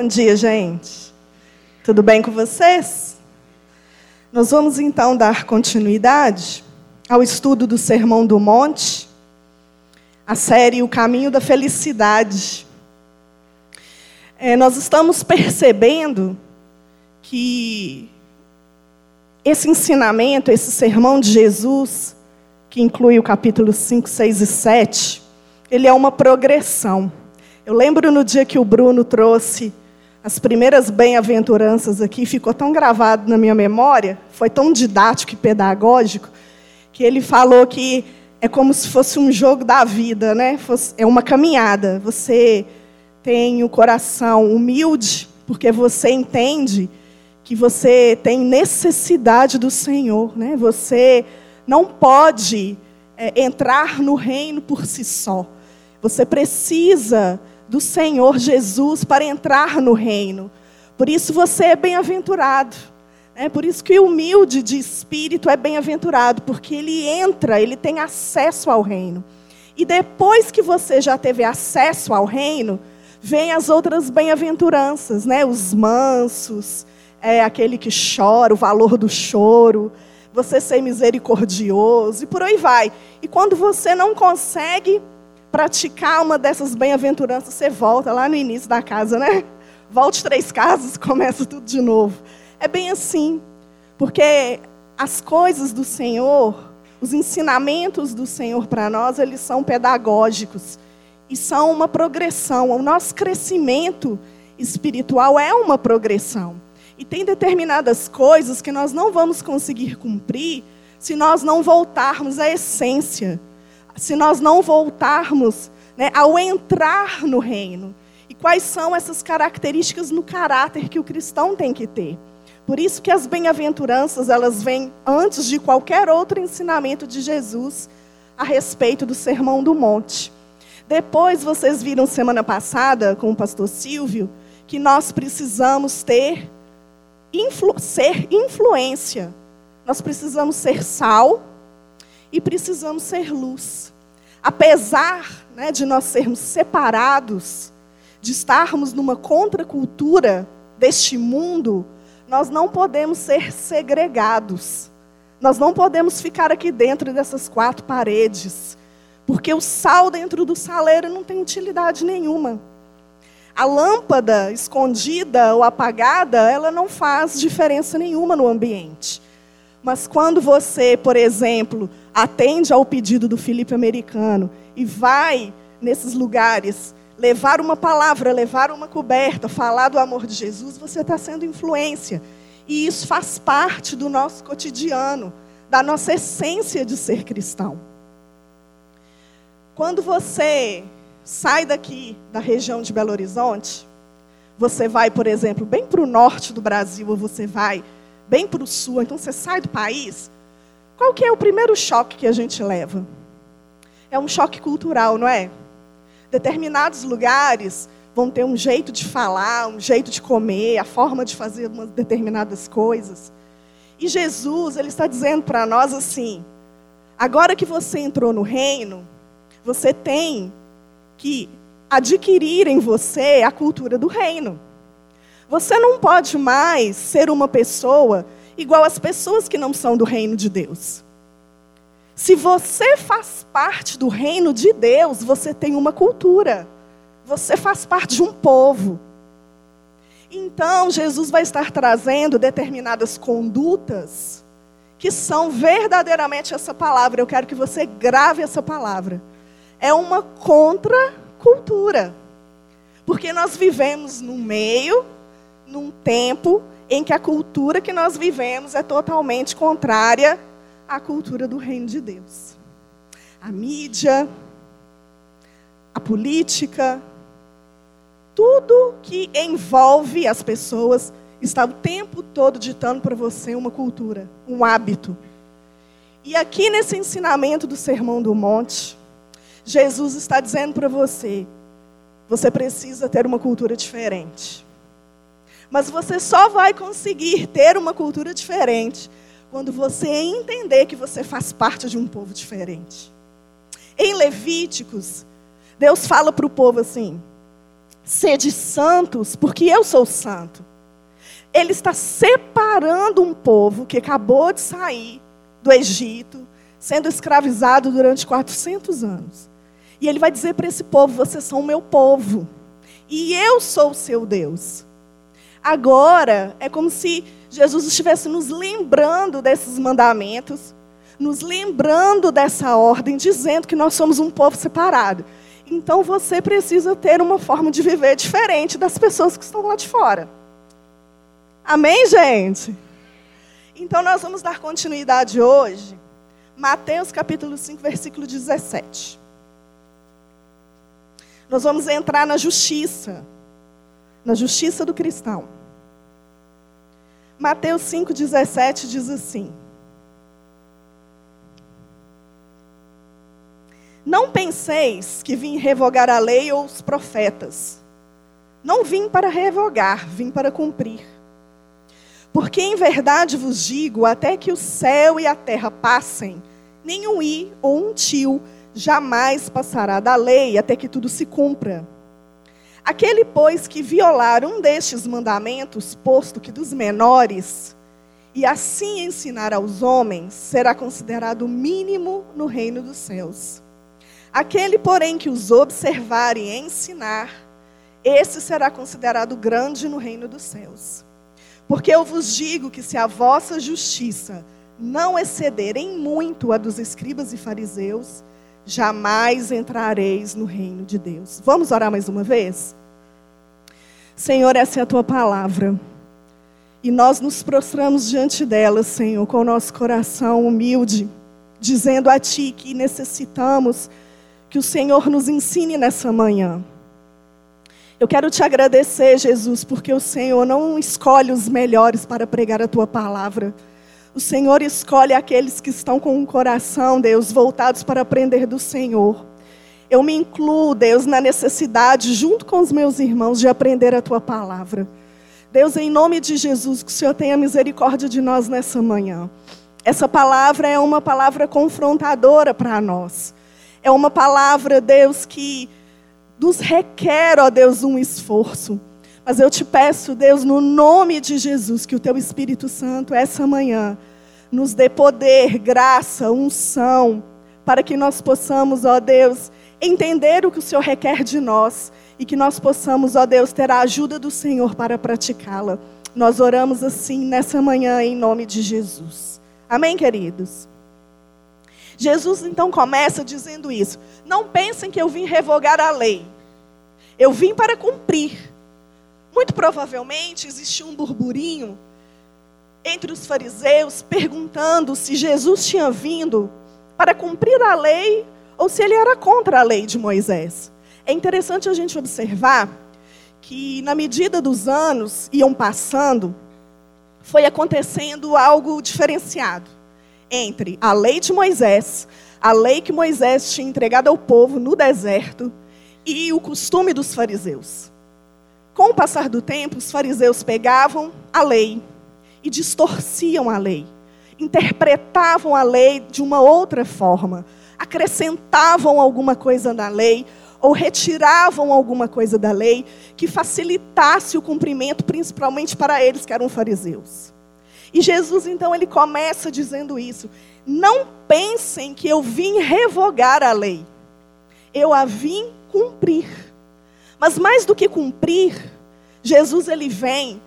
Bom dia, gente. Tudo bem com vocês? Nós vamos então dar continuidade ao estudo do Sermão do Monte, a série O Caminho da Felicidade. É, nós estamos percebendo que esse ensinamento, esse sermão de Jesus, que inclui o capítulo 5, 6 e 7, ele é uma progressão. Eu lembro no dia que o Bruno trouxe as primeiras bem-aventuranças aqui, ficou tão gravado na minha memória, foi tão didático e pedagógico, que ele falou que é como se fosse um jogo da vida, né? É uma caminhada. Você tem o coração humilde, porque você entende que você tem necessidade do Senhor, né? Você não pode é, entrar no reino por si só. Você precisa do Senhor Jesus para entrar no reino. Por isso você é bem-aventurado. É por isso que o humilde de espírito é bem-aventurado, porque ele entra, ele tem acesso ao reino. E depois que você já teve acesso ao reino, vem as outras bem-aventuranças, né? Os mansos, é aquele que chora, o valor do choro, você ser misericordioso e por aí vai. E quando você não consegue praticar uma dessas bem-aventuranças, você volta lá no início da casa, né? Volte três casas, começa tudo de novo. É bem assim, porque as coisas do Senhor, os ensinamentos do Senhor para nós, eles são pedagógicos e são uma progressão. O nosso crescimento espiritual é uma progressão. E tem determinadas coisas que nós não vamos conseguir cumprir se nós não voltarmos à essência se nós não voltarmos né, ao entrar no reino. E quais são essas características no caráter que o cristão tem que ter? Por isso que as bem-aventuranças, elas vêm antes de qualquer outro ensinamento de Jesus a respeito do Sermão do Monte. Depois, vocês viram semana passada com o pastor Silvio que nós precisamos ter influ ser influência. Nós precisamos ser sal e precisamos ser luz. Apesar né, de nós sermos separados, de estarmos numa contracultura deste mundo, nós não podemos ser segregados. Nós não podemos ficar aqui dentro dessas quatro paredes, porque o sal dentro do saleiro não tem utilidade nenhuma. A lâmpada escondida ou apagada, ela não faz diferença nenhuma no ambiente. Mas quando você, por exemplo, atende ao pedido do Felipe americano e vai nesses lugares levar uma palavra, levar uma coberta, falar do amor de Jesus, você está sendo influência. E isso faz parte do nosso cotidiano, da nossa essência de ser cristão. Quando você sai daqui da região de Belo Horizonte, você vai, por exemplo, bem para o norte do Brasil, ou você vai bem para o sul, então você sai do país, qual que é o primeiro choque que a gente leva? É um choque cultural, não é? Determinados lugares vão ter um jeito de falar, um jeito de comer, a forma de fazer umas determinadas coisas. E Jesus, ele está dizendo para nós assim: agora que você entrou no reino, você tem que adquirir em você a cultura do reino. Você não pode mais ser uma pessoa igual às pessoas que não são do reino de Deus. Se você faz parte do reino de Deus, você tem uma cultura. Você faz parte de um povo. Então, Jesus vai estar trazendo determinadas condutas que são verdadeiramente essa palavra. Eu quero que você grave essa palavra. É uma contracultura. Porque nós vivemos no meio num tempo em que a cultura que nós vivemos é totalmente contrária à cultura do reino de Deus. A mídia, a política, tudo que envolve as pessoas está o tempo todo ditando para você uma cultura, um hábito. E aqui nesse ensinamento do Sermão do Monte, Jesus está dizendo para você: você precisa ter uma cultura diferente. Mas você só vai conseguir ter uma cultura diferente quando você entender que você faz parte de um povo diferente. Em Levíticos, Deus fala para o povo assim: Sede santos, porque eu sou santo. Ele está separando um povo que acabou de sair do Egito, sendo escravizado durante 400 anos. E ele vai dizer para esse povo: vocês são o meu povo, e eu sou o seu Deus. Agora é como se Jesus estivesse nos lembrando desses mandamentos, nos lembrando dessa ordem, dizendo que nós somos um povo separado. Então você precisa ter uma forma de viver diferente das pessoas que estão lá de fora. Amém, gente? Então nós vamos dar continuidade hoje. Mateus capítulo 5, versículo 17. Nós vamos entrar na justiça, na justiça do cristão. Mateus 5,17 diz assim: Não penseis que vim revogar a lei ou os profetas. Não vim para revogar, vim para cumprir. Porque em verdade vos digo, até que o céu e a terra passem, nenhum i ou um tio jamais passará da lei até que tudo se cumpra. Aquele, pois, que violar um destes mandamentos, posto que dos menores, e assim ensinar aos homens, será considerado mínimo no reino dos céus. Aquele, porém, que os observar e ensinar, esse será considerado grande no reino dos céus. Porque eu vos digo que se a vossa justiça não exceder em muito a dos escribas e fariseus, jamais entrareis no reino de Deus. Vamos orar mais uma vez? Senhor, essa é a tua palavra. E nós nos prostramos diante dela, Senhor, com o nosso coração humilde, dizendo a Ti que necessitamos que o Senhor nos ensine nessa manhã. Eu quero te agradecer, Jesus, porque o Senhor não escolhe os melhores para pregar a tua palavra. O Senhor escolhe aqueles que estão com o coração, Deus, voltados para aprender do Senhor. Eu me incluo, Deus, na necessidade, junto com os meus irmãos, de aprender a tua palavra. Deus, em nome de Jesus, que o Senhor tenha misericórdia de nós nessa manhã. Essa palavra é uma palavra confrontadora para nós. É uma palavra, Deus, que nos requer, ó Deus, um esforço. Mas eu te peço, Deus, no nome de Jesus, que o teu Espírito Santo, essa manhã, nos dê poder, graça, unção, para que nós possamos, ó Deus, entender o que o Senhor requer de nós e que nós possamos, ó Deus, ter a ajuda do Senhor para praticá-la. Nós oramos assim nessa manhã, em nome de Jesus. Amém, queridos? Jesus então começa dizendo isso. Não pensem que eu vim revogar a lei. Eu vim para cumprir. Muito provavelmente existia um burburinho entre os fariseus perguntando se Jesus tinha vindo para cumprir a lei ou se ele era contra a lei de Moisés. É interessante a gente observar que, na medida dos anos iam passando, foi acontecendo algo diferenciado entre a lei de Moisés, a lei que Moisés tinha entregado ao povo no deserto, e o costume dos fariseus. Com o passar do tempo, os fariseus pegavam a lei e distorciam a lei, interpretavam a lei de uma outra forma, acrescentavam alguma coisa na lei ou retiravam alguma coisa da lei que facilitasse o cumprimento, principalmente para eles que eram fariseus. E Jesus então ele começa dizendo isso: Não pensem que eu vim revogar a lei. Eu a vim cumprir. Mas mais do que cumprir, Jesus ele vem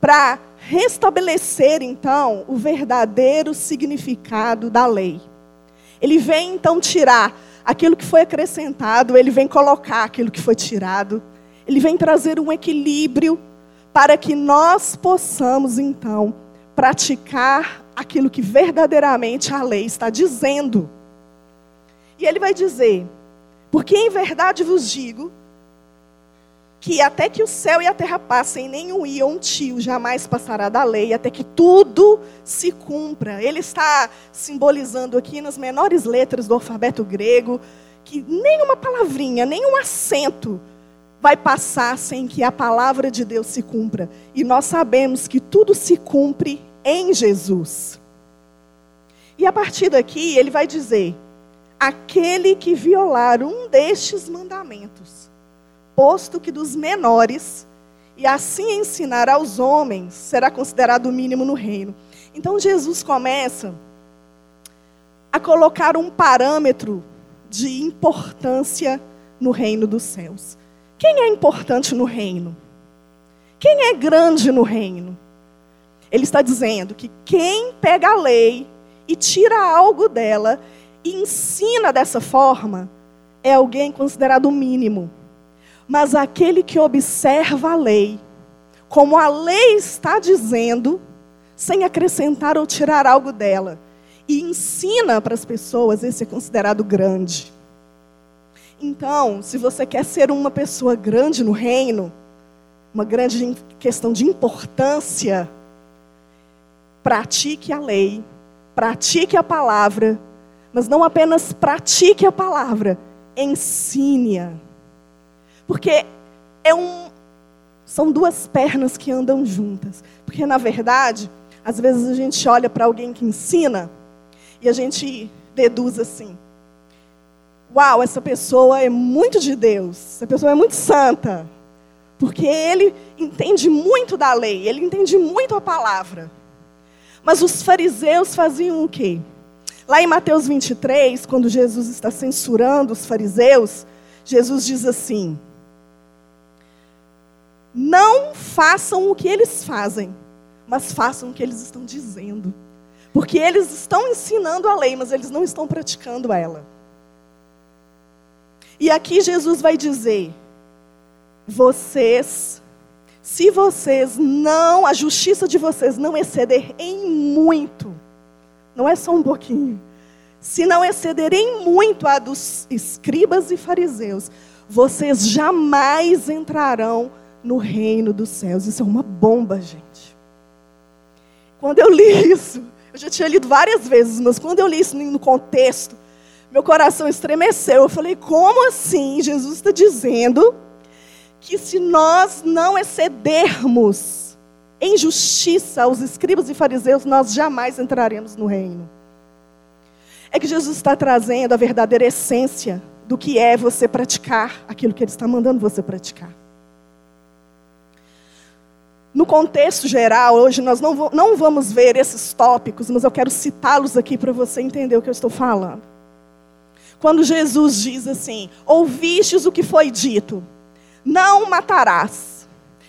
para restabelecer então o verdadeiro significado da lei. Ele vem então tirar aquilo que foi acrescentado, ele vem colocar aquilo que foi tirado. Ele vem trazer um equilíbrio para que nós possamos então praticar aquilo que verdadeiramente a lei está dizendo. E ele vai dizer: Porque em verdade vos digo que até que o céu e a terra passem, nenhum um tio jamais passará da lei, até que tudo se cumpra. Ele está simbolizando aqui nas menores letras do alfabeto grego que nenhuma palavrinha, nenhum acento vai passar sem que a palavra de Deus se cumpra. E nós sabemos que tudo se cumpre em Jesus. E a partir daqui, ele vai dizer: aquele que violar um destes mandamentos, posto que dos menores, e assim ensinar aos homens será considerado o mínimo no reino. Então Jesus começa a colocar um parâmetro de importância no reino dos céus. Quem é importante no reino? Quem é grande no reino? Ele está dizendo que quem pega a lei e tira algo dela e ensina dessa forma é alguém considerado o mínimo. Mas aquele que observa a lei, como a lei está dizendo, sem acrescentar ou tirar algo dela, e ensina para as pessoas, esse é considerado grande. Então, se você quer ser uma pessoa grande no reino, uma grande questão de importância, pratique a lei, pratique a palavra, mas não apenas pratique a palavra, ensine-a. Porque é um, são duas pernas que andam juntas. Porque, na verdade, às vezes a gente olha para alguém que ensina e a gente deduz assim: Uau, essa pessoa é muito de Deus, essa pessoa é muito santa. Porque ele entende muito da lei, ele entende muito a palavra. Mas os fariseus faziam o quê? Lá em Mateus 23, quando Jesus está censurando os fariseus, Jesus diz assim: Não façam o que eles fazem, mas façam o que eles estão dizendo. Porque eles estão ensinando a lei, mas eles não estão praticando ela. E aqui Jesus vai dizer: vocês, se vocês não, a justiça de vocês não exceder em muito, não é só um pouquinho, se não exceder em muito a dos escribas e fariseus, vocês jamais entrarão no reino dos céus. Isso é uma bomba, gente. Quando eu li isso, eu já tinha lido várias vezes, mas quando eu li isso no contexto, meu coração estremeceu. Eu falei: como assim? Jesus está dizendo que se nós não excedermos em justiça aos escribas e fariseus, nós jamais entraremos no reino. É que Jesus está trazendo a verdadeira essência do que é você praticar aquilo que Ele está mandando você praticar. No contexto geral, hoje nós não, não vamos ver esses tópicos, mas eu quero citá-los aqui para você entender o que eu estou falando. Quando Jesus diz assim: Ouvistes o que foi dito, não matarás.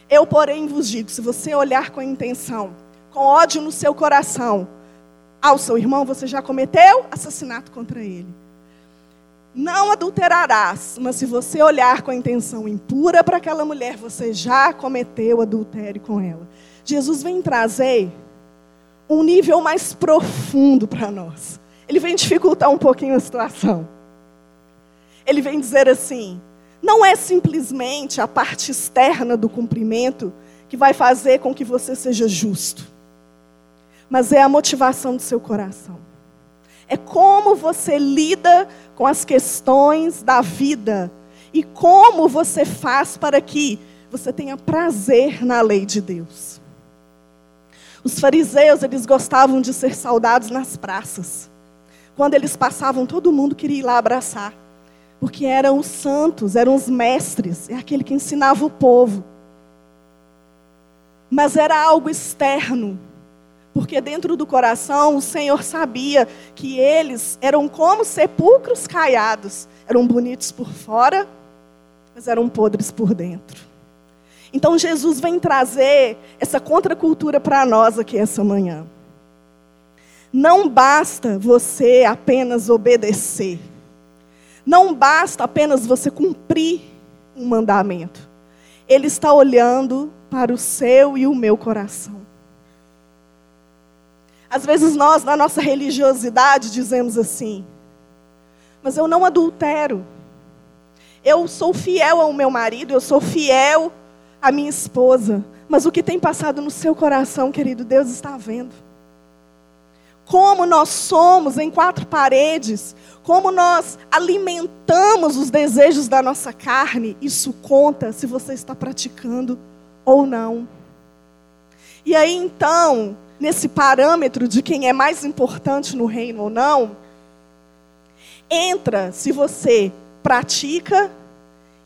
Eu, porém, vos digo: se você olhar com intenção, com ódio no seu coração, ao seu irmão, você já cometeu assassinato contra ele. Não adulterarás, mas se você olhar com a intenção impura para aquela mulher, você já cometeu adultério com ela. Jesus vem trazer um nível mais profundo para nós. Ele vem dificultar um pouquinho a situação. Ele vem dizer assim: não é simplesmente a parte externa do cumprimento que vai fazer com que você seja justo, mas é a motivação do seu coração. É como você lida com as questões da vida e como você faz para que você tenha prazer na lei de Deus. Os fariseus, eles gostavam de ser saudados nas praças. Quando eles passavam, todo mundo queria ir lá abraçar porque eram os santos, eram os mestres, é aquele que ensinava o povo. Mas era algo externo, porque dentro do coração o Senhor sabia que eles eram como sepulcros caiados, eram bonitos por fora, mas eram podres por dentro. Então Jesus vem trazer essa contracultura para nós aqui essa manhã. Não basta você apenas obedecer. Não basta apenas você cumprir um mandamento. Ele está olhando para o seu e o meu coração. Às vezes nós, na nossa religiosidade, dizemos assim: mas eu não adultero. Eu sou fiel ao meu marido, eu sou fiel à minha esposa. Mas o que tem passado no seu coração, querido, Deus está vendo como nós somos em quatro paredes, como nós alimentamos os desejos da nossa carne, isso conta se você está praticando ou não. E aí então, nesse parâmetro de quem é mais importante no reino ou não, entra se você pratica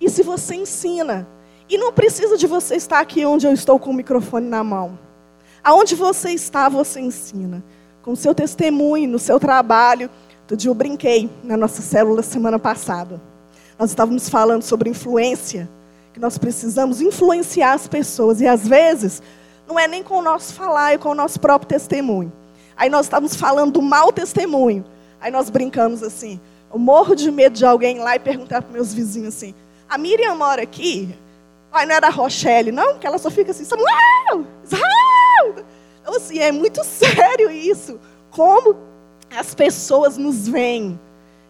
E se você ensina, e não precisa de você estar aqui onde eu estou com o microfone na mão. Aonde você está, você ensina. Com o seu testemunho, no seu trabalho. Outro dia eu brinquei na nossa célula semana passada. Nós estávamos falando sobre influência, que nós precisamos influenciar as pessoas. E às vezes, não é nem com o nosso falar, é com o nosso próprio testemunho. Aí nós estávamos falando do mau testemunho. Aí nós brincamos assim. Eu morro de medo de alguém lá e perguntar para meus vizinhos assim: a Miriam mora aqui? Ai, não era a Rochelle, não, que ela só fica assim, Samuel! Israel! Então, assim, é muito sério isso. Como as pessoas nos veem.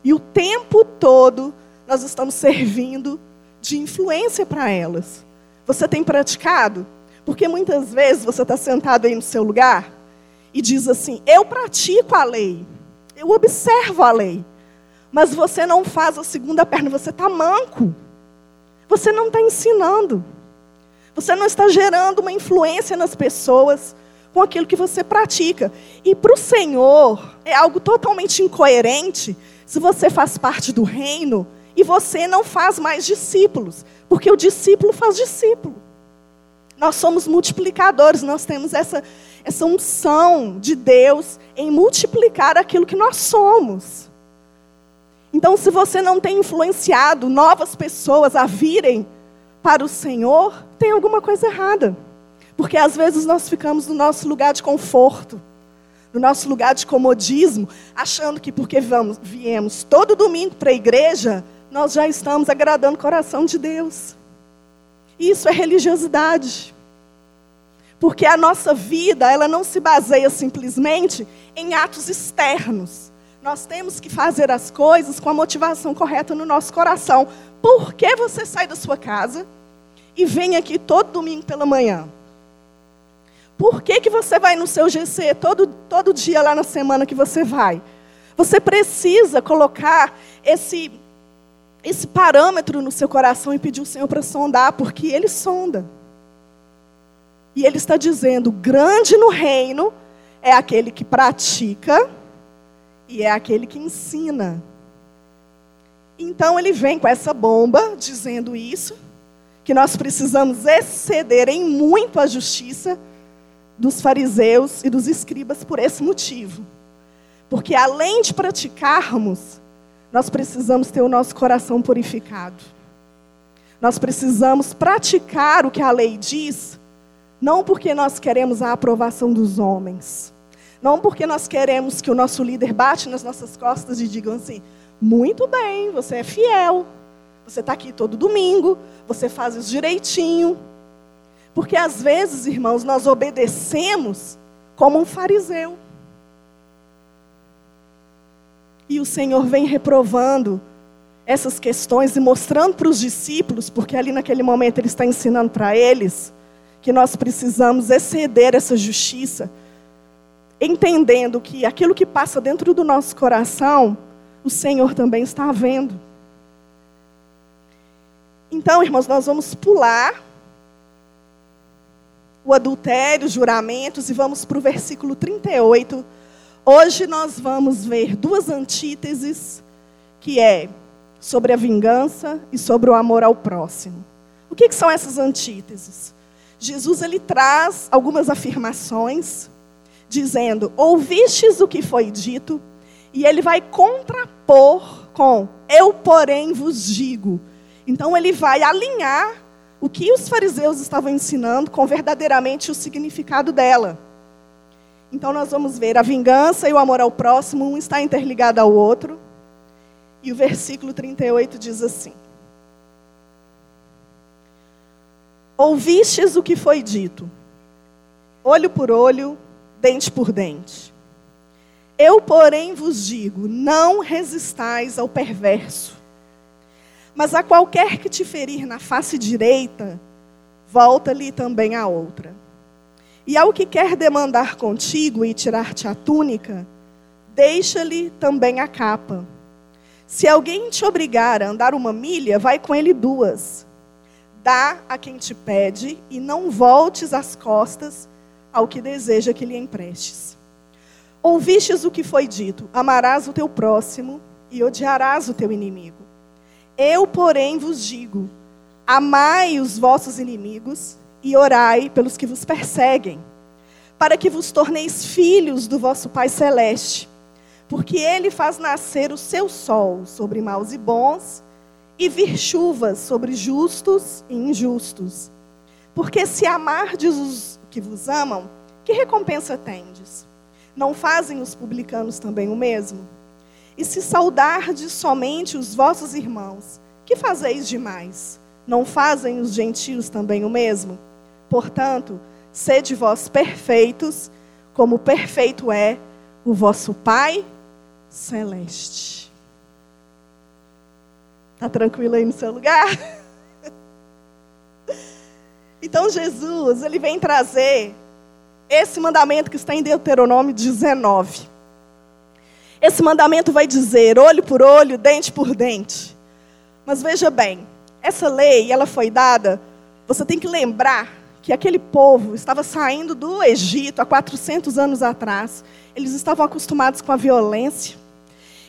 E o tempo todo nós estamos servindo de influência para elas. Você tem praticado? Porque muitas vezes você está sentado aí no seu lugar e diz assim: Eu pratico a lei, eu observo a lei, mas você não faz a segunda perna, você está manco. Você não está ensinando. Você não está gerando uma influência nas pessoas com aquilo que você pratica. E para o Senhor é algo totalmente incoerente se você faz parte do reino e você não faz mais discípulos, porque o discípulo faz discípulo. Nós somos multiplicadores, nós temos essa, essa unção de Deus em multiplicar aquilo que nós somos. Então, se você não tem influenciado novas pessoas a virem para o Senhor, tem alguma coisa errada. Porque às vezes nós ficamos no nosso lugar de conforto, no nosso lugar de comodismo, achando que porque vamos, viemos todo domingo para a igreja, nós já estamos agradando o coração de Deus. Isso é religiosidade. Porque a nossa vida, ela não se baseia simplesmente em atos externos. Nós temos que fazer as coisas com a motivação correta no nosso coração. Por que você sai da sua casa e vem aqui todo domingo pela manhã? Por que, que você vai no seu GC todo, todo dia lá na semana que você vai? Você precisa colocar esse, esse parâmetro no seu coração e pedir o Senhor para sondar, porque Ele sonda. E Ele está dizendo: grande no reino é aquele que pratica e é aquele que ensina. Então ele vem com essa bomba dizendo isso, que nós precisamos exceder em muito a justiça dos fariseus e dos escribas por esse motivo. Porque além de praticarmos, nós precisamos ter o nosso coração purificado. Nós precisamos praticar o que a lei diz, não porque nós queremos a aprovação dos homens, não porque nós queremos que o nosso líder bate nas nossas costas e digam assim: muito bem, você é fiel, você está aqui todo domingo, você faz isso direitinho. Porque às vezes, irmãos, nós obedecemos como um fariseu. E o Senhor vem reprovando essas questões e mostrando para os discípulos, porque ali naquele momento ele está ensinando para eles, que nós precisamos exceder essa justiça entendendo que aquilo que passa dentro do nosso coração, o Senhor também está vendo. Então, irmãos, nós vamos pular o adultério, os juramentos, e vamos para o versículo 38. Hoje nós vamos ver duas antíteses, que é sobre a vingança e sobre o amor ao próximo. O que, que são essas antíteses? Jesus ele traz algumas afirmações dizendo: Ouvistes o que foi dito, e ele vai contrapor com: Eu, porém, vos digo. Então, ele vai alinhar o que os fariseus estavam ensinando com verdadeiramente o significado dela. Então, nós vamos ver a vingança e o amor ao próximo, um está interligado ao outro. E o versículo 38 diz assim: Ouvistes o que foi dito, olho por olho, dente por dente. Eu, porém, vos digo: não resistais ao perverso. Mas a qualquer que te ferir na face direita, volta-lhe também a outra. E ao que quer demandar contigo e tirar-te a túnica, deixa-lhe também a capa. Se alguém te obrigar a andar uma milha, vai com ele duas. Dá a quem te pede e não voltes as costas ao que deseja que lhe emprestes. Ouvistes o que foi dito: amarás o teu próximo e odiarás o teu inimigo. Eu, porém, vos digo: Amai os vossos inimigos e orai pelos que vos perseguem, para que vos torneis filhos do vosso Pai Celeste. Porque ele faz nascer o seu sol sobre maus e bons, e vir chuvas sobre justos e injustos. Porque se amardes os que vos amam, que recompensa tendes? Não fazem os publicanos também o mesmo? E se saudardes somente os vossos irmãos, que fazeis demais? Não fazem os gentios também o mesmo? Portanto, sede vós perfeitos, como perfeito é o vosso Pai celeste. Está tranquilo aí no seu lugar? Então Jesus, ele vem trazer esse mandamento que está em Deuteronômio 19. Esse mandamento vai dizer olho por olho, dente por dente. Mas veja bem, essa lei, ela foi dada, você tem que lembrar que aquele povo estava saindo do Egito há 400 anos atrás. Eles estavam acostumados com a violência,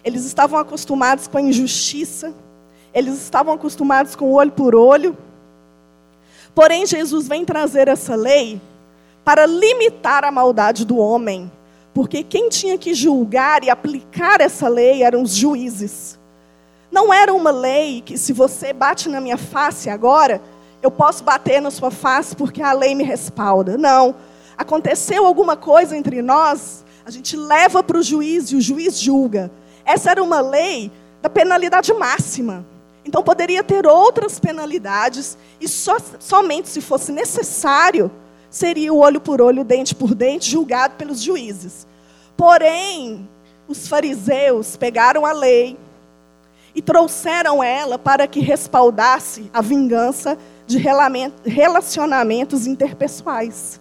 eles estavam acostumados com a injustiça, eles estavam acostumados com o olho por olho. Porém, Jesus vem trazer essa lei para limitar a maldade do homem, porque quem tinha que julgar e aplicar essa lei eram os juízes. Não era uma lei que, se você bate na minha face agora, eu posso bater na sua face porque a lei me respalda. Não. Aconteceu alguma coisa entre nós, a gente leva para o juiz e o juiz julga. Essa era uma lei da penalidade máxima. Então poderia ter outras penalidades, e só, somente se fosse necessário seria o olho por olho, dente por dente, julgado pelos juízes. Porém, os fariseus pegaram a lei e trouxeram ela para que respaldasse a vingança de relacionamentos interpessoais.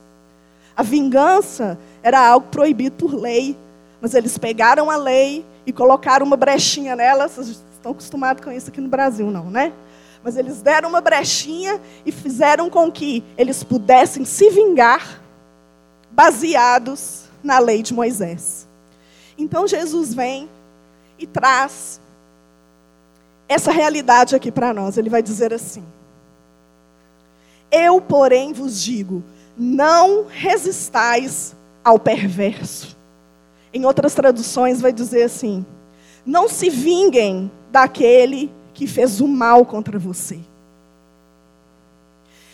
A vingança era algo proibido por lei, mas eles pegaram a lei e colocaram uma brechinha nela. Vocês estão acostumados com isso aqui no Brasil, não, né? Mas eles deram uma brechinha e fizeram com que eles pudessem se vingar baseados na lei de Moisés. Então Jesus vem e traz essa realidade aqui para nós. Ele vai dizer assim: Eu, porém, vos digo, não resistais ao perverso. Em outras traduções vai dizer assim: Não se vinguem daquele que fez o mal contra você.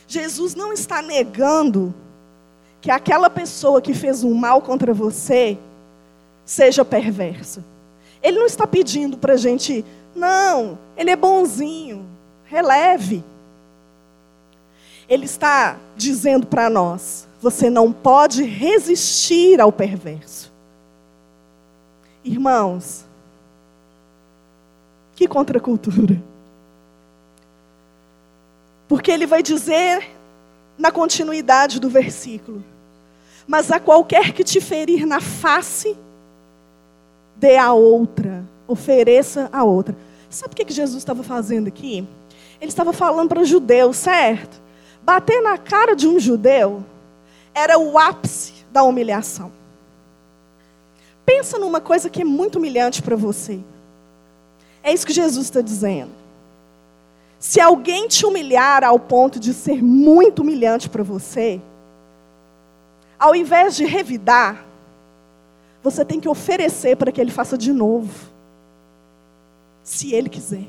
Jesus não está negando que aquela pessoa que fez o mal contra você seja perversa. Ele não está pedindo para a gente, não, ele é bonzinho, releve. Ele está dizendo para nós: você não pode resistir ao perverso. Irmãos, que contracultura. Porque ele vai dizer na continuidade do versículo: Mas a qualquer que te ferir na face, dê a outra, ofereça a outra. Sabe o que Jesus estava fazendo aqui? Ele estava falando para judeus, certo? Bater na cara de um judeu era o ápice da humilhação. Pensa numa coisa que é muito humilhante para você. É isso que Jesus está dizendo. Se alguém te humilhar ao ponto de ser muito humilhante para você, ao invés de revidar, você tem que oferecer para que ele faça de novo. Se ele quiser.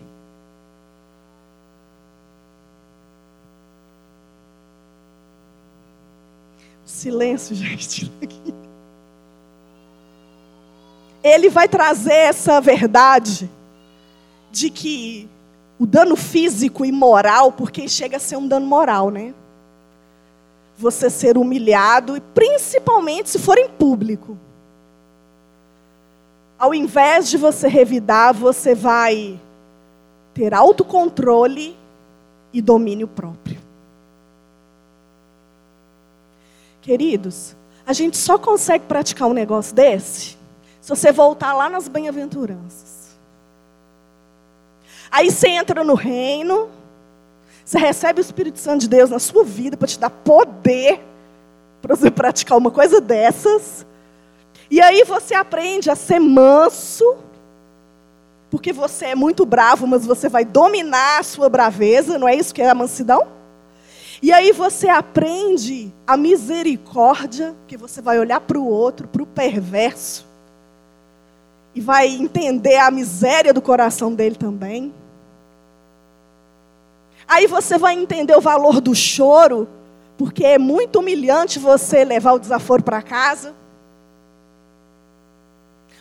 Silêncio, gente. Ele vai trazer essa verdade de que o dano físico e moral, porque chega a ser um dano moral, né? Você ser humilhado, e principalmente se for em público. Ao invés de você revidar, você vai ter autocontrole e domínio próprio. Queridos, a gente só consegue praticar um negócio desse se você voltar lá nas bem-aventuranças. Aí você entra no reino, você recebe o Espírito Santo de Deus na sua vida para te dar poder para você praticar uma coisa dessas. E aí você aprende a ser manso, porque você é muito bravo, mas você vai dominar a sua braveza, não é isso que é a mansidão? E aí você aprende a misericórdia, que você vai olhar para o outro, para o perverso, e vai entender a miséria do coração dele também. Aí você vai entender o valor do choro, porque é muito humilhante você levar o desaforo para casa.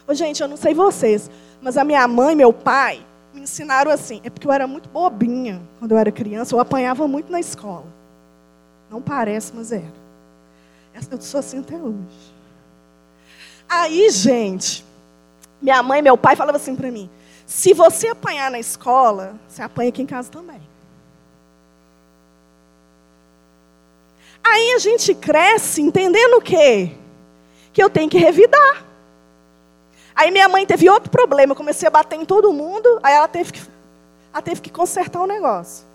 Ô, gente, eu não sei vocês, mas a minha mãe meu pai me ensinaram assim. É porque eu era muito bobinha quando eu era criança, eu apanhava muito na escola. Não parece, mas era. Eu sou assim até hoje. Aí, gente, minha mãe e meu pai falavam assim para mim: se você apanhar na escola, você apanha aqui em casa também. Aí a gente cresce entendendo o quê? Que eu tenho que revidar. Aí minha mãe teve outro problema, eu comecei a bater em todo mundo, aí ela teve que, ela teve que consertar o negócio.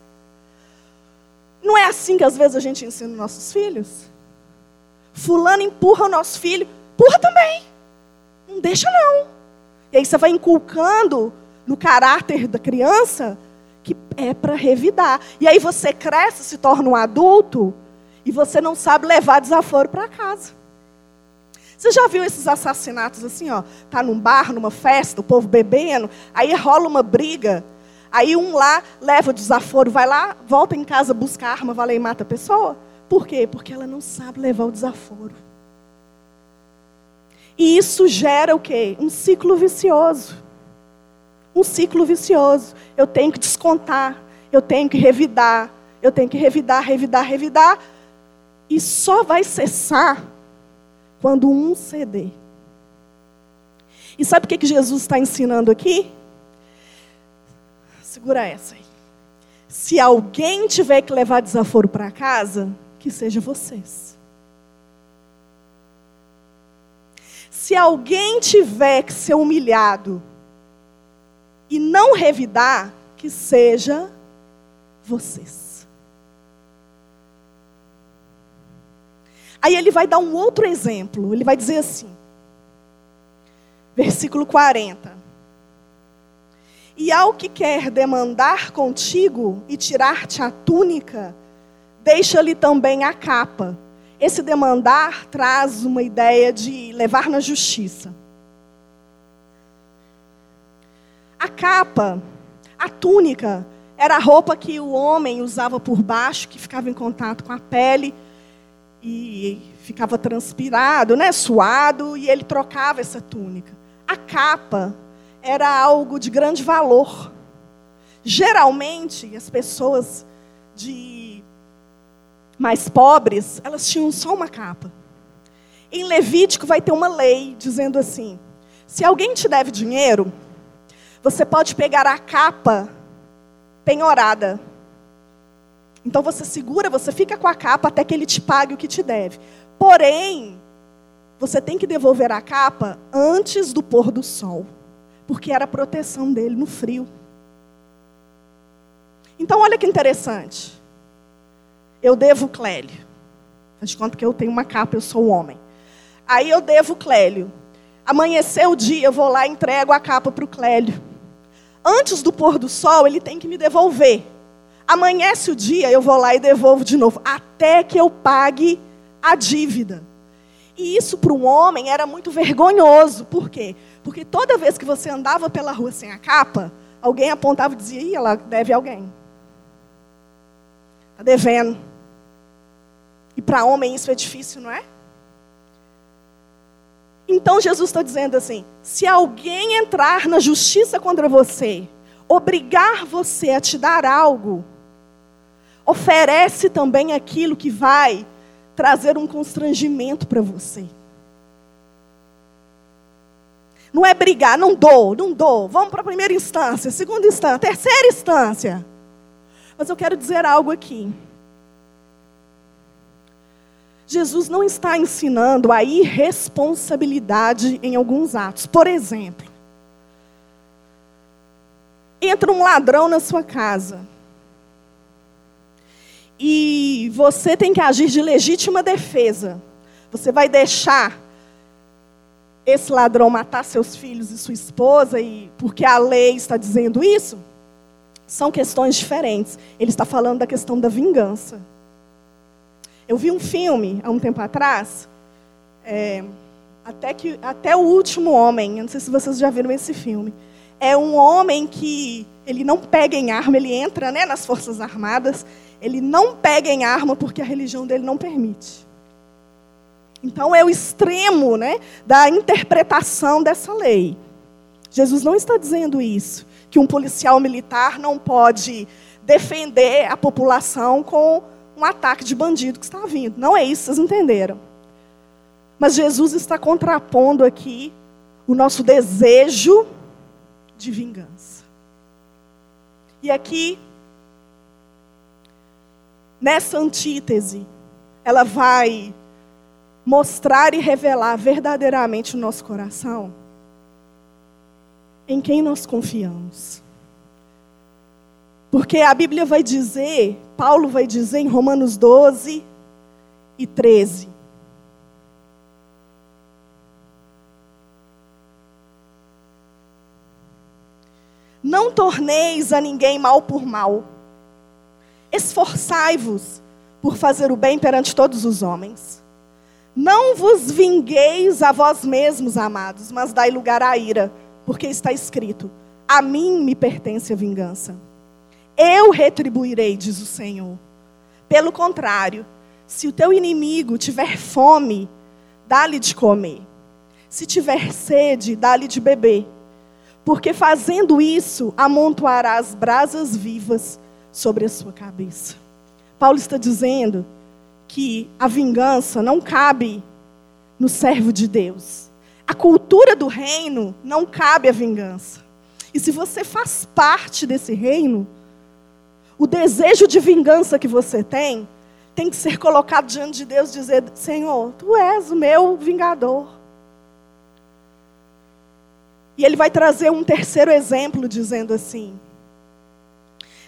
Não é assim que às vezes a gente ensina os nossos filhos? Fulano empurra o nosso filho, empurra também. Não deixa não. E aí você vai inculcando no caráter da criança que é para revidar. E aí você cresce, se torna um adulto, e você não sabe levar desaforo para casa. Você já viu esses assassinatos assim, ó? Tá num bar, numa festa, o povo bebendo, aí rola uma briga, aí um lá leva o desaforo, vai lá, volta em casa, busca arma, vai lá e mata a pessoa. Por quê? Porque ela não sabe levar o desaforo. E isso gera o quê? Um ciclo vicioso. Um ciclo vicioso. Eu tenho que descontar, eu tenho que revidar, eu tenho que revidar, revidar, revidar, e só vai cessar quando um ceder. E sabe o que Jesus está ensinando aqui? Segura essa aí. Se alguém tiver que levar desaforo para casa, que seja vocês. Se alguém tiver que ser humilhado e não revidar, que seja vocês. Aí ele vai dar um outro exemplo. Ele vai dizer assim, versículo 40. E ao que quer demandar contigo e tirar-te a túnica, deixa-lhe também a capa. Esse demandar traz uma ideia de levar na justiça. A capa, a túnica, era a roupa que o homem usava por baixo, que ficava em contato com a pele e ficava transpirado, né, suado, e ele trocava essa túnica. A capa era algo de grande valor. Geralmente, as pessoas de mais pobres, elas tinham só uma capa. Em Levítico vai ter uma lei dizendo assim: se alguém te deve dinheiro, você pode pegar a capa penhorada então você segura, você fica com a capa até que ele te pague o que te deve. Porém, você tem que devolver a capa antes do pôr do sol, porque era a proteção dele no frio. Então olha que interessante. Eu devo Clélio. Faz de conta que eu tenho uma capa, eu sou homem. Aí eu devo Clélio. Amanheceu o dia, eu vou lá e entrego a capa para o Clélio. Antes do pôr do sol, ele tem que me devolver. Amanhece o dia, eu vou lá e devolvo de novo, até que eu pague a dívida. E isso para um homem era muito vergonhoso. Por quê? Porque toda vez que você andava pela rua sem a capa, alguém apontava e dizia: Ih, ela deve alguém. Está devendo. E para homem isso é difícil, não é? Então Jesus está dizendo assim: se alguém entrar na justiça contra você, obrigar você a te dar algo, oferece também aquilo que vai trazer um constrangimento para você. Não é brigar, não dou, não dou. Vamos para a primeira instância, segunda instância, terceira instância. Mas eu quero dizer algo aqui. Jesus não está ensinando a irresponsabilidade em alguns atos. Por exemplo, entra um ladrão na sua casa e você tem que agir de legítima defesa. Você vai deixar esse ladrão matar seus filhos e sua esposa e porque a lei está dizendo isso, são questões diferentes. Ele está falando da questão da vingança. Eu vi um filme há um tempo atrás, é, até, que, até o último homem. Eu não sei se vocês já viram esse filme. É um homem que ele não pega em arma, ele entra né, nas forças armadas, ele não pega em arma porque a religião dele não permite. Então é o extremo né, da interpretação dessa lei. Jesus não está dizendo isso, que um policial militar não pode defender a população com um ataque de bandido que está vindo. Não é isso, vocês entenderam. Mas Jesus está contrapondo aqui o nosso desejo de vingança. E aqui, nessa antítese, ela vai mostrar e revelar verdadeiramente o nosso coração em quem nós confiamos. Porque a Bíblia vai dizer, Paulo vai dizer em Romanos 12 e 13. Não torneis a ninguém mal por mal. Esforçai-vos por fazer o bem perante todos os homens. Não vos vingueis a vós mesmos, amados, mas dai lugar à ira, porque está escrito: A mim me pertence a vingança. Eu retribuirei, diz o Senhor. Pelo contrário, se o teu inimigo tiver fome, dá-lhe de comer. Se tiver sede, dá-lhe de beber. Porque fazendo isso, amontoarás brasas vivas sobre a sua cabeça. Paulo está dizendo que a vingança não cabe no servo de Deus. A cultura do reino não cabe a vingança. E se você faz parte desse reino, o desejo de vingança que você tem, tem que ser colocado diante de Deus dizer: Senhor, tu és o meu vingador. E ele vai trazer um terceiro exemplo, dizendo assim: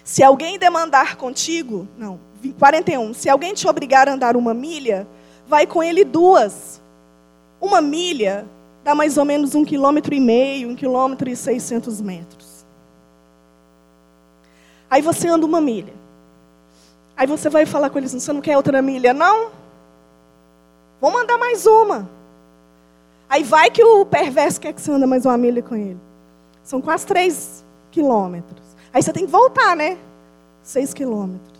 Se alguém demandar contigo, não, 41. Se alguém te obrigar a andar uma milha, vai com ele duas. Uma milha dá mais ou menos um quilômetro e meio, um quilômetro e seiscentos metros. Aí você anda uma milha. Aí você vai falar com eles, você não quer outra milha? Não. Vamos andar mais uma. Aí vai que o perverso quer que você anda mais uma milha com ele. São quase três quilômetros. Aí você tem que voltar, né? Seis quilômetros.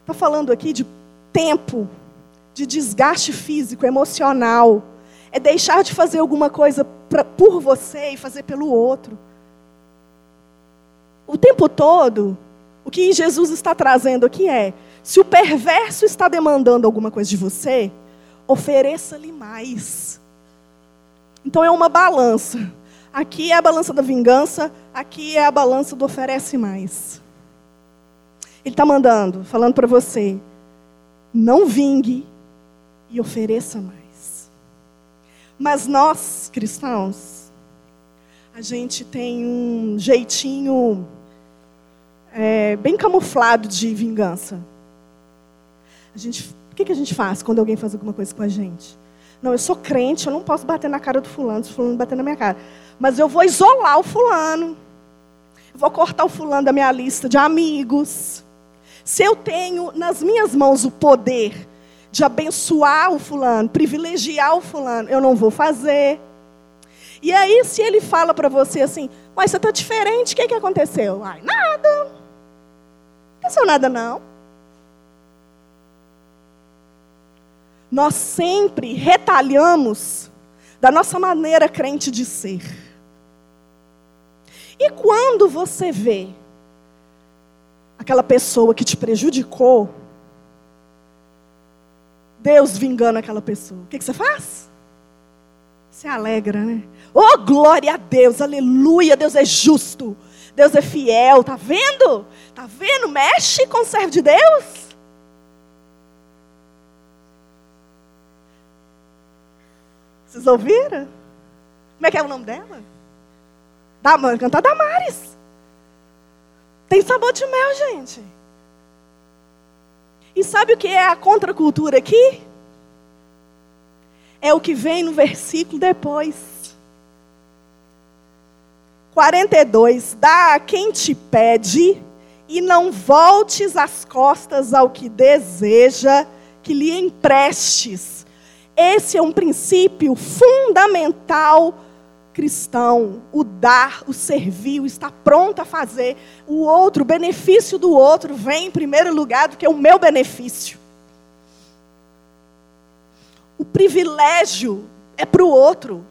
Está falando aqui de tempo, de desgaste físico, emocional. É deixar de fazer alguma coisa pra, por você e fazer pelo outro. O tempo todo, o que Jesus está trazendo aqui é: se o perverso está demandando alguma coisa de você, ofereça-lhe mais. Então é uma balança. Aqui é a balança da vingança, aqui é a balança do oferece mais. Ele está mandando, falando para você: não vingue e ofereça mais. Mas nós, cristãos, a gente tem um jeitinho é, bem camuflado de vingança. A gente, o que, que a gente faz quando alguém faz alguma coisa com a gente? Não, eu sou crente, eu não posso bater na cara do fulano, se o fulano bater na minha cara. Mas eu vou isolar o fulano. Vou cortar o fulano da minha lista de amigos. Se eu tenho nas minhas mãos o poder de abençoar o fulano, privilegiar o fulano, eu não vou fazer. E aí, se ele fala para você assim, mas você está diferente, o que, que aconteceu? Ai, nada. Não aconteceu nada, não. Nós sempre retalhamos da nossa maneira crente de ser. E quando você vê aquela pessoa que te prejudicou, Deus vingando aquela pessoa. O que, você faz? Você alegra, né? Oh, glória a Deus, aleluia, Deus é justo, Deus é fiel, tá vendo? Tá vendo? Mexe com o servo de Deus. Vocês ouviram? Como é que é o nome dela? Da, cantar Damares. Tem sabor de mel, gente. E sabe o que é a contracultura aqui? é o que vem no versículo depois. 42. Dá a quem te pede e não voltes as costas ao que deseja que lhe emprestes. Esse é um princípio fundamental cristão, o dar, o servir, o estar pronto a fazer. O outro, o benefício do outro vem em primeiro lugar do que o meu benefício. O privilégio é para o outro.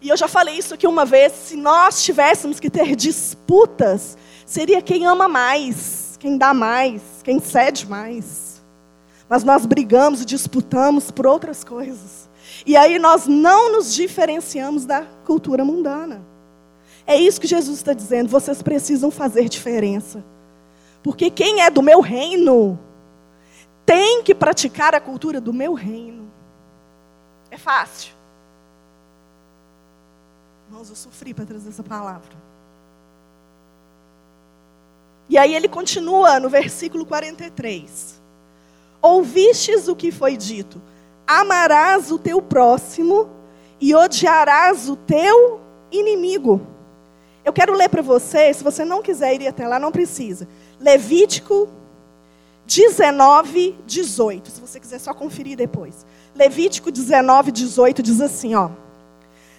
E eu já falei isso aqui uma vez: se nós tivéssemos que ter disputas, seria quem ama mais, quem dá mais, quem cede mais. Mas nós brigamos e disputamos por outras coisas. E aí nós não nos diferenciamos da cultura mundana. É isso que Jesus está dizendo: vocês precisam fazer diferença. Porque quem é do meu reino tem que praticar a cultura do meu reino. É fácil. Irmãos, eu sofri para trazer essa palavra. E aí ele continua no versículo 43. Ouvistes o que foi dito: amarás o teu próximo e odiarás o teu inimigo. Eu quero ler para você, se você não quiser ir até lá, não precisa. Levítico 19, 18. Se você quiser só conferir depois. Levítico 19, 18 diz assim: ó.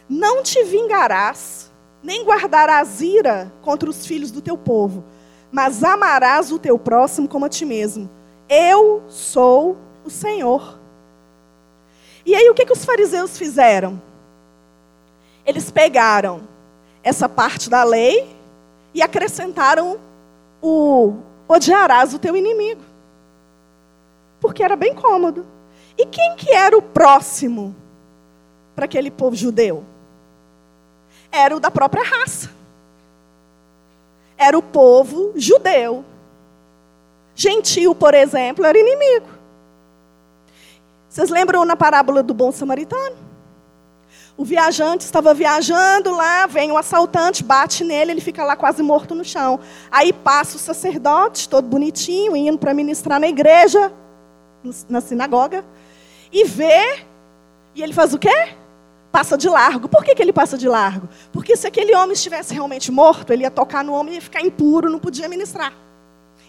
Não te vingarás, nem guardarás ira contra os filhos do teu povo, mas amarás o teu próximo como a ti mesmo. Eu sou o Senhor. E aí o que, que os fariseus fizeram? Eles pegaram essa parte da lei e acrescentaram o odiarás o teu inimigo. Porque era bem cômodo. E quem que era o próximo para aquele povo judeu? era o da própria raça. Era o povo judeu. Gentil, por exemplo, era inimigo. Vocês lembram na parábola do bom samaritano? O viajante estava viajando lá, vem um assaltante, bate nele, ele fica lá quase morto no chão. Aí passa o sacerdote, todo bonitinho, indo para ministrar na igreja, na sinagoga, e vê, e ele faz o quê? passa de largo. Por que, que ele passa de largo? Porque se aquele homem estivesse realmente morto, ele ia tocar no homem e ia ficar impuro, não podia ministrar.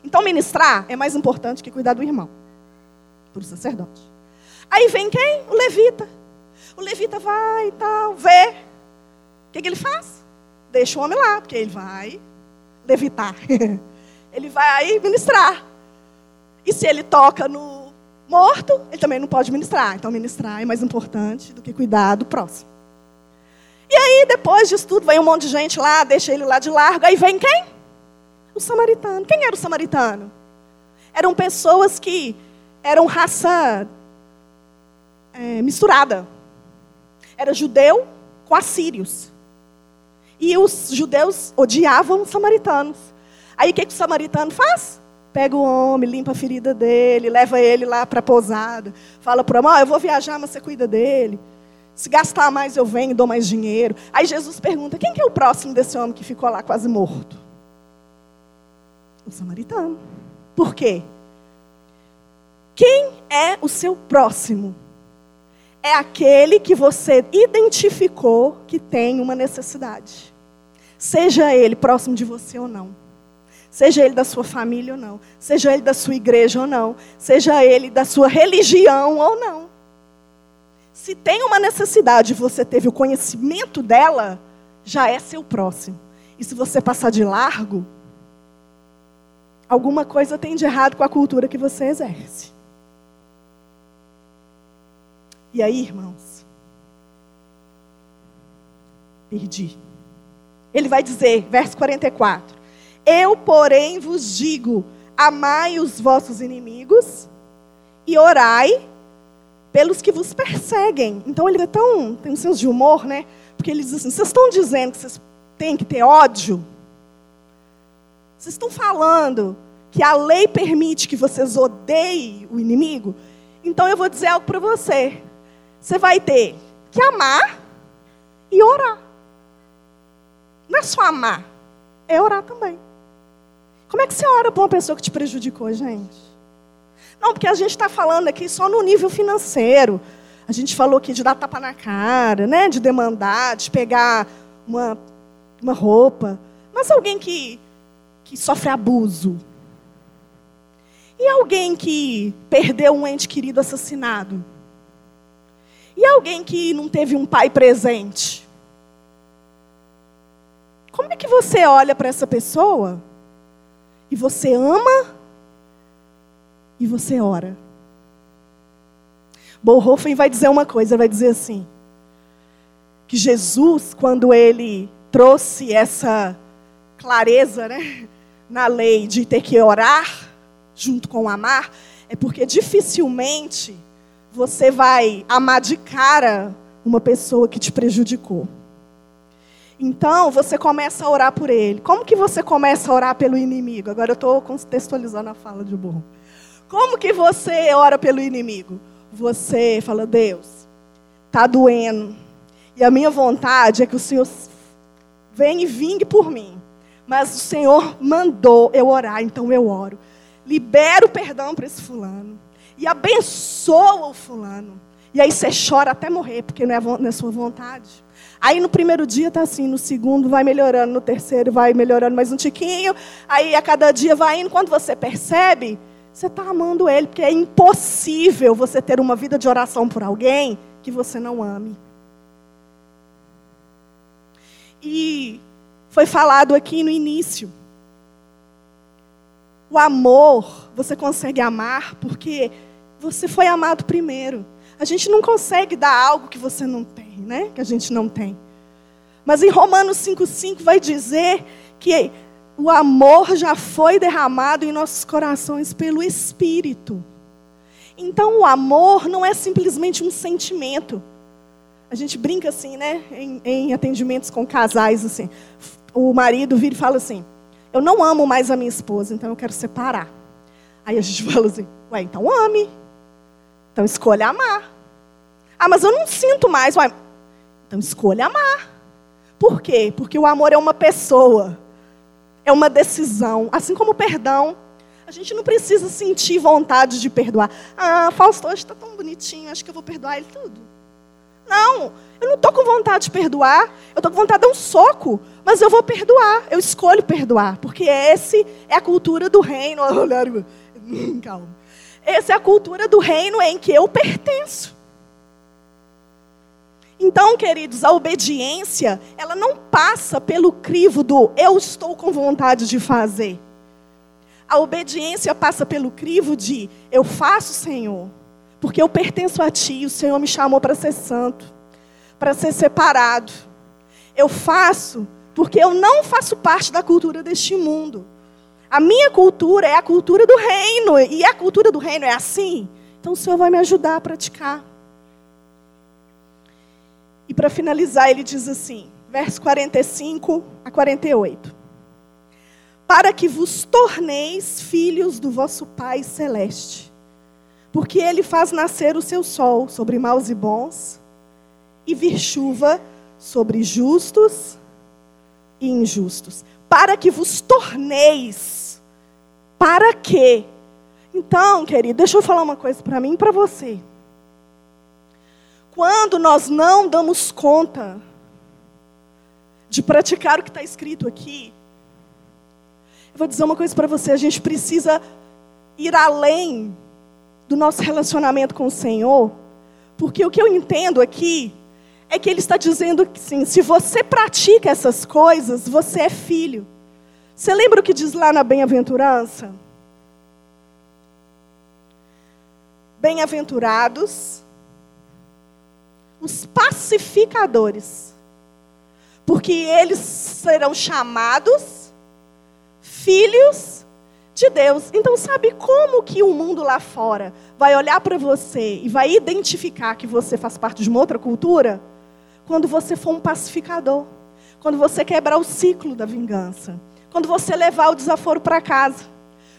Então, ministrar é mais importante que cuidar do irmão, para o sacerdote. Aí vem quem? O levita. O levita vai e tal, vê. O que, que ele faz? Deixa o homem lá, porque ele vai levitar. ele vai aí ministrar. E se ele toca no morto, ele também não pode ministrar. Então, ministrar é mais importante do que cuidar do próximo. E aí, depois disso tudo, vem um monte de gente lá, deixa ele lá de largo. Aí vem quem? O samaritano. Quem era o samaritano? Eram pessoas que eram raça é, misturada. Era judeu com assírios. E os judeus odiavam os samaritanos. Aí o que, que o samaritano faz? Pega o homem, limpa a ferida dele, leva ele lá para a pousada. Fala para o homem, oh, eu vou viajar, mas você cuida dele. Se gastar mais, eu venho e dou mais dinheiro. Aí Jesus pergunta, quem que é o próximo desse homem que ficou lá quase morto? Samaritano. Por quê? Quem é o seu próximo? É aquele que você identificou que tem uma necessidade. Seja ele próximo de você ou não. Seja ele da sua família ou não, seja ele da sua igreja ou não, seja ele da sua religião ou não. Se tem uma necessidade e você teve o conhecimento dela, já é seu próximo. E se você passar de largo, alguma coisa tem de errado com a cultura que você exerce. E aí, irmãos? Perdi. Ele vai dizer, verso 44. Eu, porém, vos digo: amai os vossos inimigos e orai pelos que vos perseguem. Então ele é tão. tem um senso de humor, né? Porque ele diz assim: vocês estão dizendo que vocês têm que ter ódio? Vocês estão falando que a lei permite que vocês odeiem o inimigo? Então eu vou dizer algo para você. Você vai ter que amar e orar. Não é só amar, é orar também. Como é que você ora para uma pessoa que te prejudicou, gente? Não, porque a gente está falando aqui só no nível financeiro. A gente falou aqui de dar tapa na cara, né? de demandar, de pegar uma, uma roupa. Mas alguém que, que sofre abuso. E alguém que perdeu um ente querido assassinado? E alguém que não teve um pai presente? Como é que você olha para essa pessoa e você ama e você ora? Bonhoeffer vai dizer uma coisa, vai dizer assim: que Jesus, quando ele trouxe essa clareza, né, na lei de ter que orar junto com amar, é porque dificilmente você vai amar de cara uma pessoa que te prejudicou. Então, você começa a orar por ele. Como que você começa a orar pelo inimigo? Agora eu estou contextualizando a fala de burro. Como que você ora pelo inimigo? Você fala, Deus, está doendo. E a minha vontade é que o Senhor venha e vingue por mim. Mas o Senhor mandou eu orar, então eu oro. Libero perdão para esse fulano e abençoa o fulano. E aí você chora até morrer, porque não é, não é sua vontade. Aí no primeiro dia está assim, no segundo vai melhorando, no terceiro vai melhorando mais um tiquinho. Aí a cada dia vai indo. Quando você percebe, você está amando ele, porque é impossível você ter uma vida de oração por alguém que você não ame. E foi falado aqui no início o amor, você consegue amar porque você foi amado primeiro. A gente não consegue dar algo que você não tem, né? Que a gente não tem. Mas em Romanos 5,5 vai dizer que o amor já foi derramado em nossos corações pelo Espírito. Então o amor não é simplesmente um sentimento. A gente brinca assim, né? Em, em atendimentos com casais, assim. O marido vira e fala assim: eu não amo mais a minha esposa, então eu quero separar. Aí a gente fala assim, ué, então ame. Então escolha amar. Ah, mas eu não sinto mais. Ué, então escolha amar. Por quê? Porque o amor é uma pessoa. É uma decisão. Assim como o perdão. A gente não precisa sentir vontade de perdoar. Ah, Fausto hoje está tão bonitinho, acho que eu vou perdoar ele tudo. Não, eu não estou com vontade de perdoar. Eu estou com vontade de dar um soco. Mas eu vou perdoar. Eu escolho perdoar. Porque esse é a cultura do reino. Calma. Essa é a cultura do reino em que eu pertenço. Então, queridos, a obediência, ela não passa pelo crivo do eu estou com vontade de fazer. A obediência passa pelo crivo de eu faço, Senhor, porque eu pertenço a Ti, o Senhor me chamou para ser santo, para ser separado. Eu faço porque eu não faço parte da cultura deste mundo. A minha cultura é a cultura do reino, e a cultura do reino é assim. Então o Senhor vai me ajudar a praticar. E para finalizar, ele diz assim, verso 45 a 48. Para que vos torneis filhos do vosso Pai celeste porque ele faz nascer o seu sol sobre maus e bons, e vir chuva sobre justos e injustos, para que vos torneis. Para quê? Então, querido, deixa eu falar uma coisa para mim e para você. Quando nós não damos conta de praticar o que está escrito aqui, eu vou dizer uma coisa para você: a gente precisa ir além do nosso relacionamento com o Senhor, porque o que eu entendo aqui é que ele está dizendo que sim, se você pratica essas coisas, você é filho. Você lembra o que diz lá na bem-aventurança? Bem-aventurados os pacificadores, porque eles serão chamados filhos de Deus. Então, sabe como que o mundo lá fora vai olhar para você e vai identificar que você faz parte de uma outra cultura? Quando você for um pacificador. Quando você quebrar o ciclo da vingança. Quando você levar o desaforo para casa.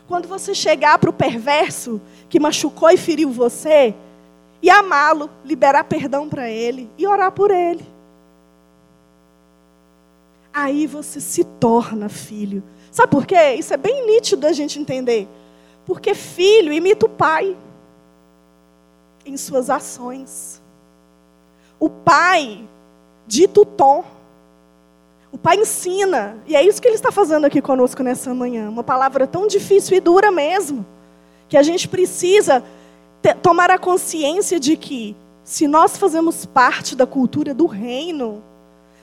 Quando você chegar para o perverso que machucou e feriu você e amá-lo, liberar perdão para ele e orar por ele. Aí você se torna filho Sabe por quê? Isso é bem nítido a gente entender. Porque filho imita o pai em suas ações. O pai dita o tom. O pai ensina. E é isso que ele está fazendo aqui conosco nessa manhã. Uma palavra tão difícil e dura mesmo. Que a gente precisa tomar a consciência de que, se nós fazemos parte da cultura do reino,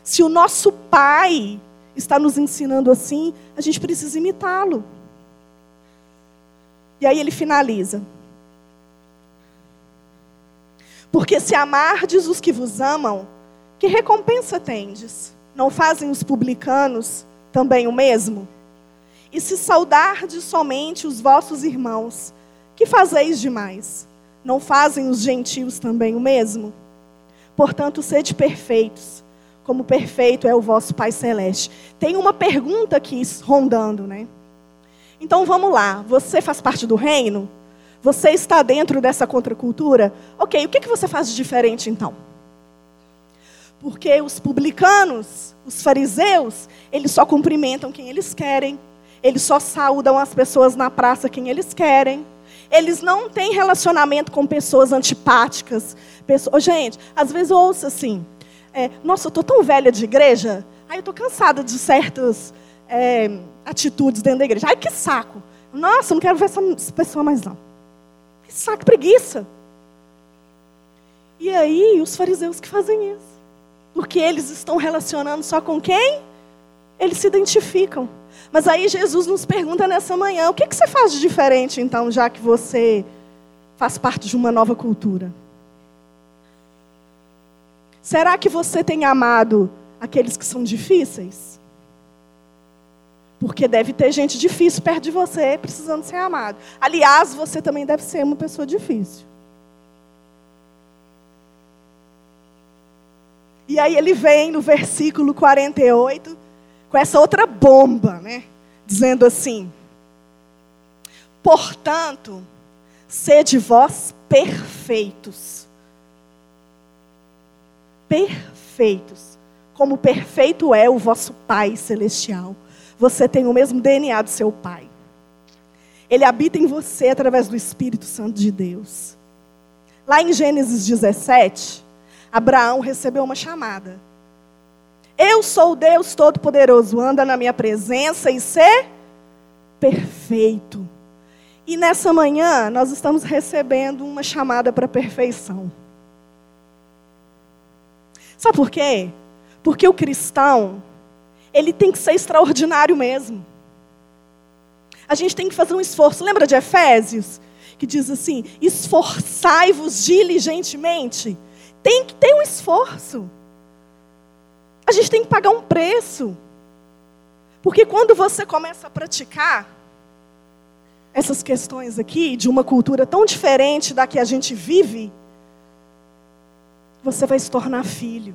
se o nosso pai está nos ensinando assim, a gente precisa imitá-lo. E aí ele finaliza. Porque se amardes os que vos amam, que recompensa tendes? Não fazem os publicanos também o mesmo? E se saudardes somente os vossos irmãos, que fazeis demais? Não fazem os gentios também o mesmo? Portanto, sede perfeitos, como perfeito é o vosso Pai Celeste. Tem uma pergunta aqui rondando, né? Então vamos lá. Você faz parte do reino? Você está dentro dessa contracultura? Ok, o que, que você faz de diferente então? Porque os publicanos, os fariseus, eles só cumprimentam quem eles querem, eles só saudam as pessoas na praça quem eles querem. Eles não têm relacionamento com pessoas antipáticas. Gente, às vezes eu ouço assim: é, Nossa, eu estou tão velha de igreja, aí eu estou cansada de certas é, atitudes dentro da igreja. Ai, que saco. Nossa, não quero ver essa pessoa mais não. Que saco, preguiça. E aí, os fariseus que fazem isso. Porque eles estão relacionando só com quem? Eles se identificam. Mas aí Jesus nos pergunta nessa manhã: o que, que você faz de diferente, então, já que você faz parte de uma nova cultura? Será que você tem amado aqueles que são difíceis? Porque deve ter gente difícil perto de você, precisando ser amado. Aliás, você também deve ser uma pessoa difícil. E aí ele vem no versículo 48 com essa outra bomba, né? Dizendo assim: Portanto, sede vós perfeitos. Perfeitos, como perfeito é o vosso Pai celestial você tem o mesmo DNA do seu pai. Ele habita em você através do Espírito Santo de Deus. Lá em Gênesis 17, Abraão recebeu uma chamada. Eu sou o Deus Todo-Poderoso, anda na minha presença e ser perfeito. E nessa manhã nós estamos recebendo uma chamada para perfeição. Sabe por quê? Porque o cristão, ele tem que ser extraordinário mesmo. A gente tem que fazer um esforço. Lembra de Efésios? Que diz assim: esforçai-vos diligentemente. Tem que ter um esforço. A gente tem que pagar um preço. Porque quando você começa a praticar essas questões aqui, de uma cultura tão diferente da que a gente vive, você vai se tornar filho.